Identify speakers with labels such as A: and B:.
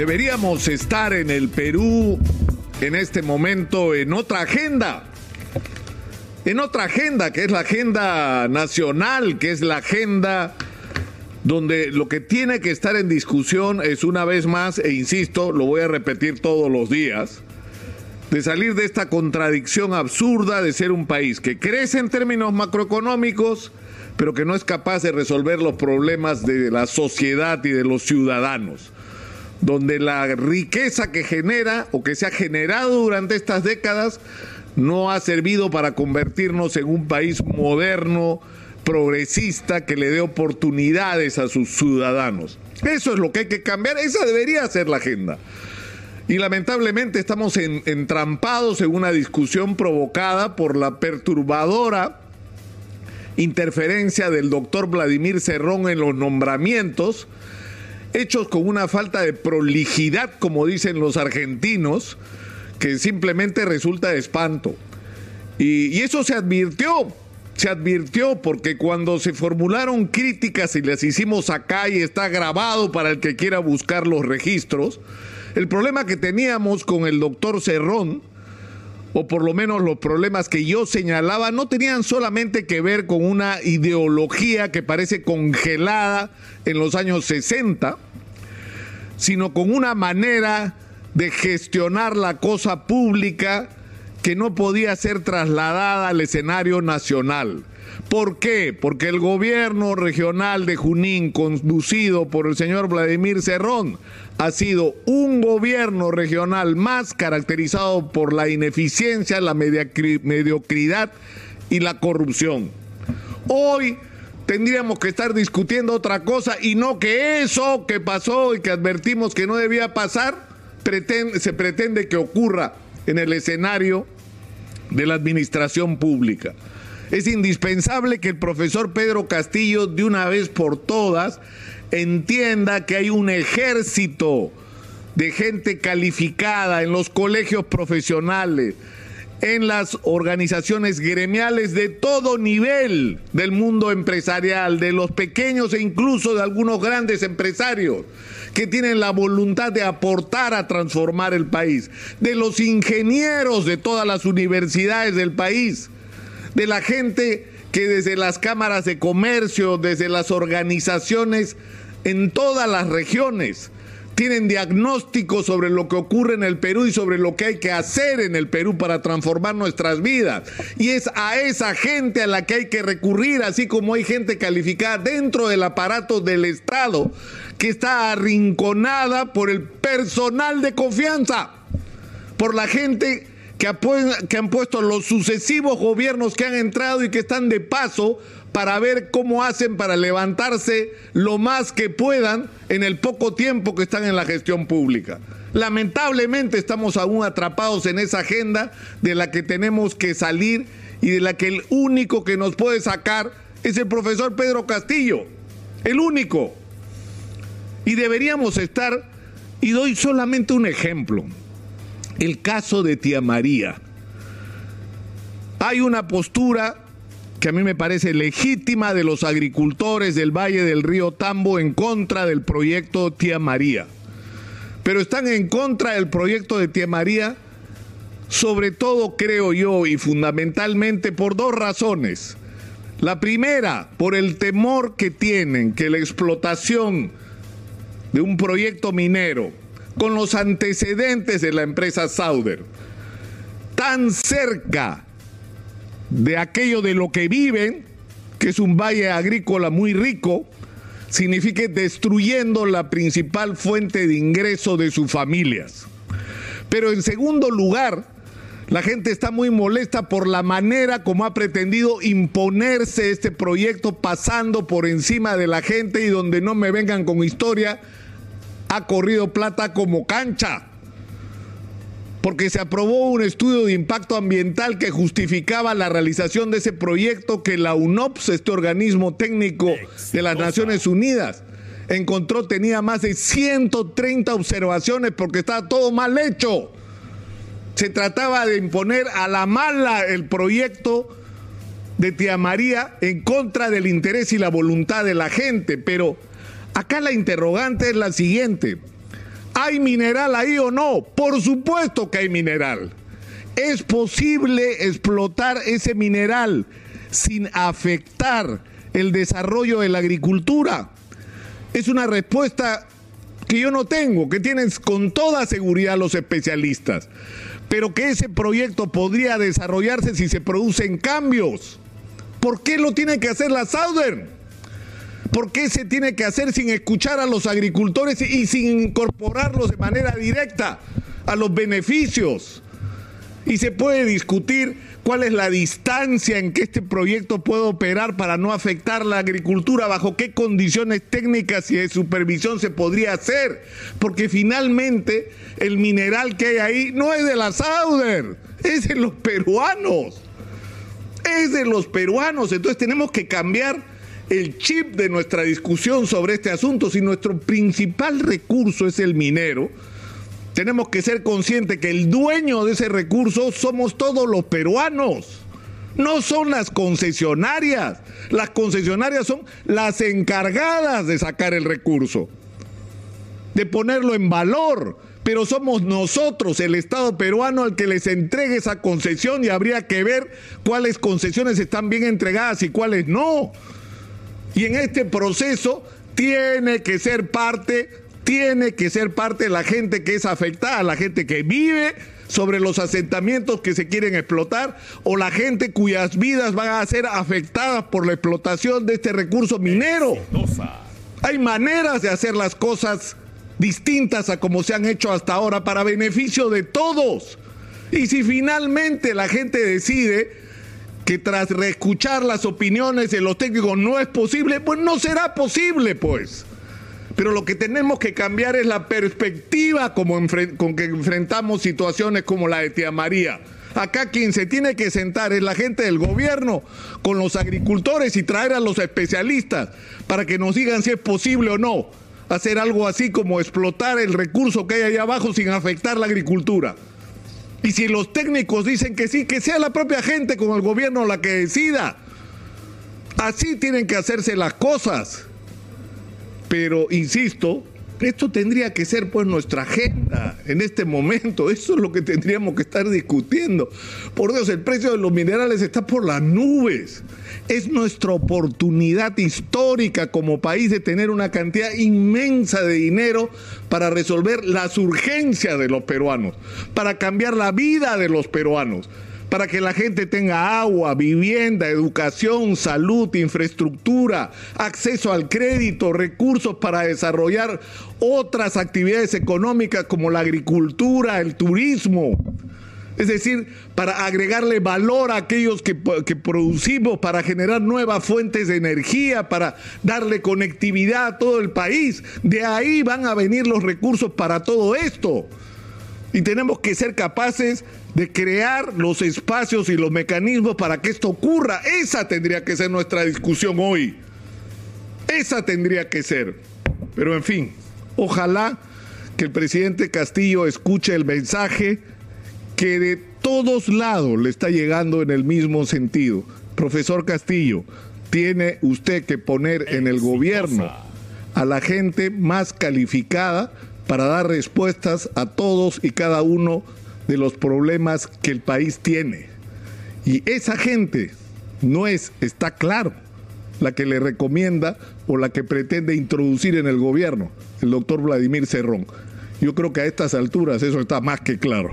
A: Deberíamos estar en el Perú en este momento en otra agenda. En otra agenda, que es la agenda nacional, que es la agenda donde lo que tiene que estar en discusión es una vez más, e insisto, lo voy a repetir todos los días, de salir de esta contradicción absurda de ser un país que crece en términos macroeconómicos, pero que no es capaz de resolver los problemas de la sociedad y de los ciudadanos, donde la riqueza que genera o que se ha generado durante estas décadas no ha servido para convertirnos en un país moderno, progresista, que le dé oportunidades a sus ciudadanos. Eso es lo que hay que cambiar, esa debería ser la agenda. Y lamentablemente estamos entrampados en una discusión provocada por la perturbadora interferencia del doctor Vladimir Cerrón en los nombramientos, hechos con una falta de prolijidad, como dicen los argentinos, que simplemente resulta de espanto. Y, eso se advirtió, se advirtió porque cuando se formularon críticas y las hicimos acá y está grabado para el que quiera buscar los registros, el problema que teníamos con el doctor Cerrón, o por lo menos los problemas que yo señalaba, no tenían solamente que ver con una ideología que parece congelada en los años 60, sino con una manera de gestionar la cosa pública que no podía ser trasladada al escenario nacional. ¿Por qué? Porque el gobierno regional de Junín, conducido por el señor Vladimir Cerrón, ha sido un gobierno regional más caracterizado por la ineficiencia, la mediocridad y la corrupción. Hoy tendríamos que estar discutiendo otra cosa y no que eso que pasó y que advertimos que no debía pasar, se pretende que ocurra en el escenario de la administración pública. Es indispensable que el profesor Pedro Castillo de una vez por todas entienda que hay un ejército de gente calificada en los colegios profesionales, en las organizaciones gremiales de todo nivel del mundo empresarial, de los pequeños e incluso de algunos grandes empresarios que tienen la voluntad de aportar a transformar el país, de los ingenieros de todas las universidades del país, de la gente que desde las cámaras de comercio, desde las organizaciones en todas las regiones, tienen diagnósticos sobre lo que ocurre en el Perú y sobre lo que hay que hacer en el Perú para transformar nuestras vidas. Y es a esa gente a la que hay que recurrir, así como hay gente calificada dentro del aparato del Estado que está arrinconada por el personal de confianza, por la gente que, han puesto los sucesivos gobiernos que han entrado y que están de paso para ver cómo hacen para levantarse lo más que puedan en el poco tiempo que están en la gestión pública. Lamentablemente estamos aún atrapados en esa agenda de la que tenemos que salir y de la que el único que nos puede sacar es el profesor Pedro Castillo. El único. Y deberíamos estar, y doy solamente un ejemplo, el caso de tía María. Hay una postura que a mí me parece legítima de los agricultores del Valle del Río Tambo en contra del proyecto Tía María. Pero están en contra del proyecto de Tía María, sobre todo creo yo, y fundamentalmente por dos razones. La primera, por el temor que tienen que la explotación de un proyecto minero con los antecedentes de la empresa Sauder, tan cerca de aquello de lo que viven, que es un valle agrícola muy rico, signifique destruyendo la principal fuente de ingreso de sus familias. Pero en segundo lugar, la gente está muy molesta por la manera como ha pretendido imponerse este proyecto pasando por encima de la gente y donde no me vengan con historia, ha corrido plata como cancha porque se aprobó un estudio de impacto ambiental que justificaba la realización de ese proyecto que la UNOPS, este organismo técnico de las Naciones Unidas, encontró tenía más de 130 observaciones porque estaba todo mal hecho. Se trataba de imponer a la mala el proyecto de Tía María en contra del interés y la voluntad de la gente, pero acá la interrogante es la siguiente. ¿Hay mineral ahí o no? Por supuesto que hay mineral. ¿Es posible explotar ese mineral sin afectar el desarrollo de la agricultura? Es una respuesta que yo no tengo, que tienen con toda seguridad los especialistas, pero que ese proyecto podría desarrollarse si se producen cambios. ¿Por qué lo tiene que hacer la Southern? ¿Por qué se tiene que hacer sin escuchar a los agricultores y sin incorporarlos de manera directa a los beneficios? Y se puede discutir cuál es la distancia en que este proyecto puede operar para no afectar la agricultura, bajo qué condiciones técnicas y de supervisión se podría hacer, porque finalmente el mineral que hay ahí no es de la Sauder, es de los peruanos, es de los peruanos, entonces tenemos que cambiar el chip de nuestra discusión sobre este asunto, si nuestro principal recurso es el minero, tenemos que ser conscientes que el dueño de ese recurso somos todos los peruanos. No son las concesionarias. Las concesionarias son las encargadas de sacar el recurso, de ponerlo en valor. Pero somos nosotros, el Estado peruano, el que les entregue esa concesión y habría que ver cuáles concesiones están bien entregadas y cuáles no. Y en este proceso tiene que ser parte tiene que ser parte de la gente que es afectada, la gente que vive sobre los asentamientos que se quieren explotar o la gente cuyas vidas van a ser afectadas por la explotación de este recurso minero. Hay maneras de hacer las cosas distintas a como se han hecho hasta ahora para beneficio de todos. Y si finalmente la gente decide que tras reescuchar las opiniones de los técnicos no es posible, pues no será posible, pues. Pero lo que tenemos que cambiar es la perspectiva como con que enfrentamos situaciones como la de Tía María. Acá quien se tiene que sentar es la gente del gobierno con los agricultores y traer a los especialistas para que nos digan si es posible o no hacer algo así como explotar el recurso que hay allá abajo sin afectar la agricultura. Y si los técnicos dicen que sí, que sea la propia gente con el gobierno la que decida. Así tienen que hacerse las cosas. Pero, insisto, esto tendría que ser pues nuestra agenda en este momento. Eso es lo que tendríamos que estar discutiendo. Por Dios, el precio de los minerales está por las nubes. Es nuestra oportunidad histórica como país de tener una cantidad inmensa de dinero para resolver las urgencias de los peruanos, para cambiar la vida de los peruanos para que la gente tenga agua, vivienda, educación, salud, infraestructura, acceso al crédito, recursos para desarrollar otras actividades económicas como la agricultura, el turismo. Es decir, para agregarle valor a aquellos que, producimos, para generar nuevas fuentes de energía, para darle conectividad a todo el país. De ahí van a venir los recursos para todo esto. Y tenemos que ser capaces de crear los espacios y los mecanismos para que esto ocurra. Esa tendría que ser nuestra discusión hoy. Esa tendría que ser. Pero en fin, ojalá que el presidente Castillo escuche el mensaje que de todos lados le está llegando en el mismo sentido. Profesor Castillo, tiene usted que poner en el gobierno a la gente más calificada para dar respuestas a todos y cada uno de los problemas que el país tiene. Y esa gente no es, está claro, la que le recomienda o la que pretende introducir en el gobierno el doctor Vladimir Cerrón. Yo creo que a estas alturas eso está más que claro.